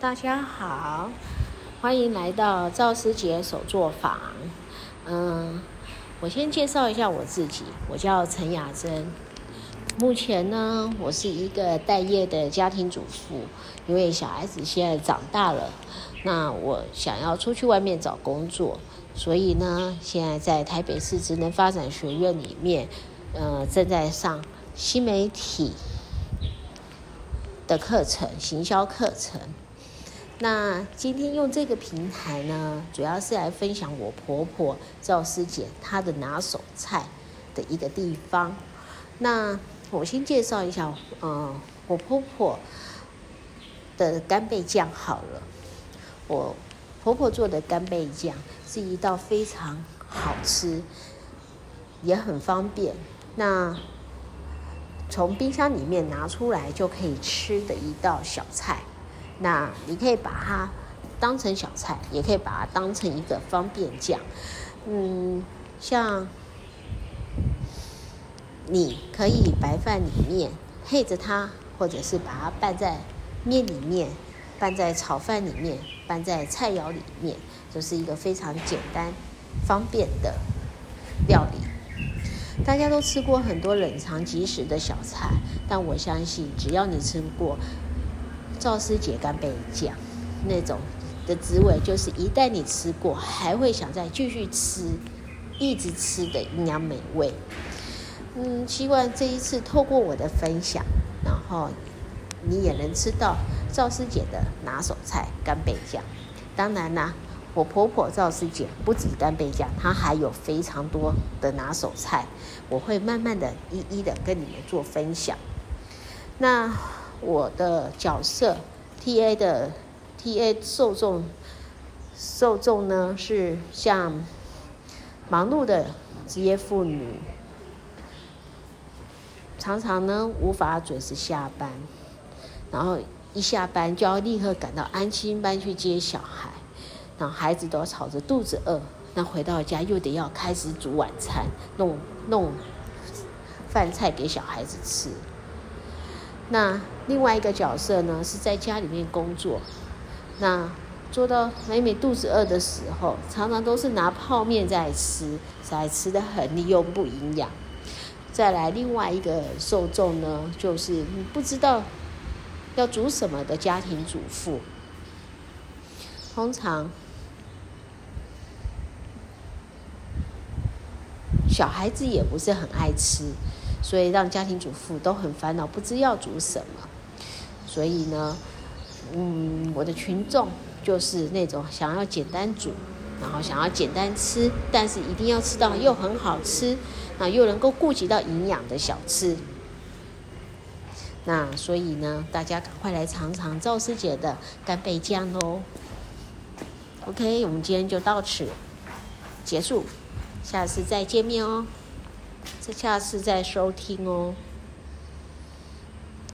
大家好，欢迎来到赵师姐手作坊。嗯，我先介绍一下我自己，我叫陈雅珍。目前呢，我是一个待业的家庭主妇，因为小孩子现在长大了，那我想要出去外面找工作，所以呢，现在在台北市职能发展学院里面，呃，正在上新媒体。的课程，行销课程。那今天用这个平台呢，主要是来分享我婆婆赵师姐她的拿手菜的一个地方。那我先介绍一下，嗯，我婆婆的干贝酱好了。我婆婆做的干贝酱是一道非常好吃，也很方便。那从冰箱里面拿出来就可以吃的一道小菜，那你可以把它当成小菜，也可以把它当成一个方便酱。嗯，像你可以白饭里面配着它，或者是把它拌在面里面，拌在炒饭里面，拌在菜肴里面，就是一个非常简单方便的料理。大家都吃过很多冷藏即食的小菜，但我相信，只要你吃过赵师姐干贝酱那种的滋味，就是一旦你吃过，还会想再继续吃，一直吃的营养美味。嗯，希望这一次透过我的分享，然后你也能吃到赵师姐的拿手菜干贝酱。当然啦。我婆婆赵师姐不止干贝酱，她还有非常多的拿手菜，我会慢慢的一一的跟你们做分享。那我的角色 T A 的 T A 受众受众呢是像忙碌的职业妇女，常常呢无法准时下班，然后一下班就要立刻赶到安心班去接小孩。然后孩子都吵着肚子饿，那回到家又得要开始煮晚餐，弄弄饭菜给小孩子吃。那另外一个角色呢，是在家里面工作，那做到每每肚子饿的时候，常常都是拿泡面在吃，在吃的很腻又不营养。再来另外一个受众呢，就是你不知道要煮什么的家庭主妇，通常。小孩子也不是很爱吃，所以让家庭主妇都很烦恼，不知要煮什么。所以呢，嗯，我的群众就是那种想要简单煮，然后想要简单吃，但是一定要吃到又很好吃，那又能够顾及到营养的小吃。那所以呢，大家赶快来尝尝赵师姐的干贝酱喽。OK，我们今天就到此结束。下次再见面哦，这下次再收听哦。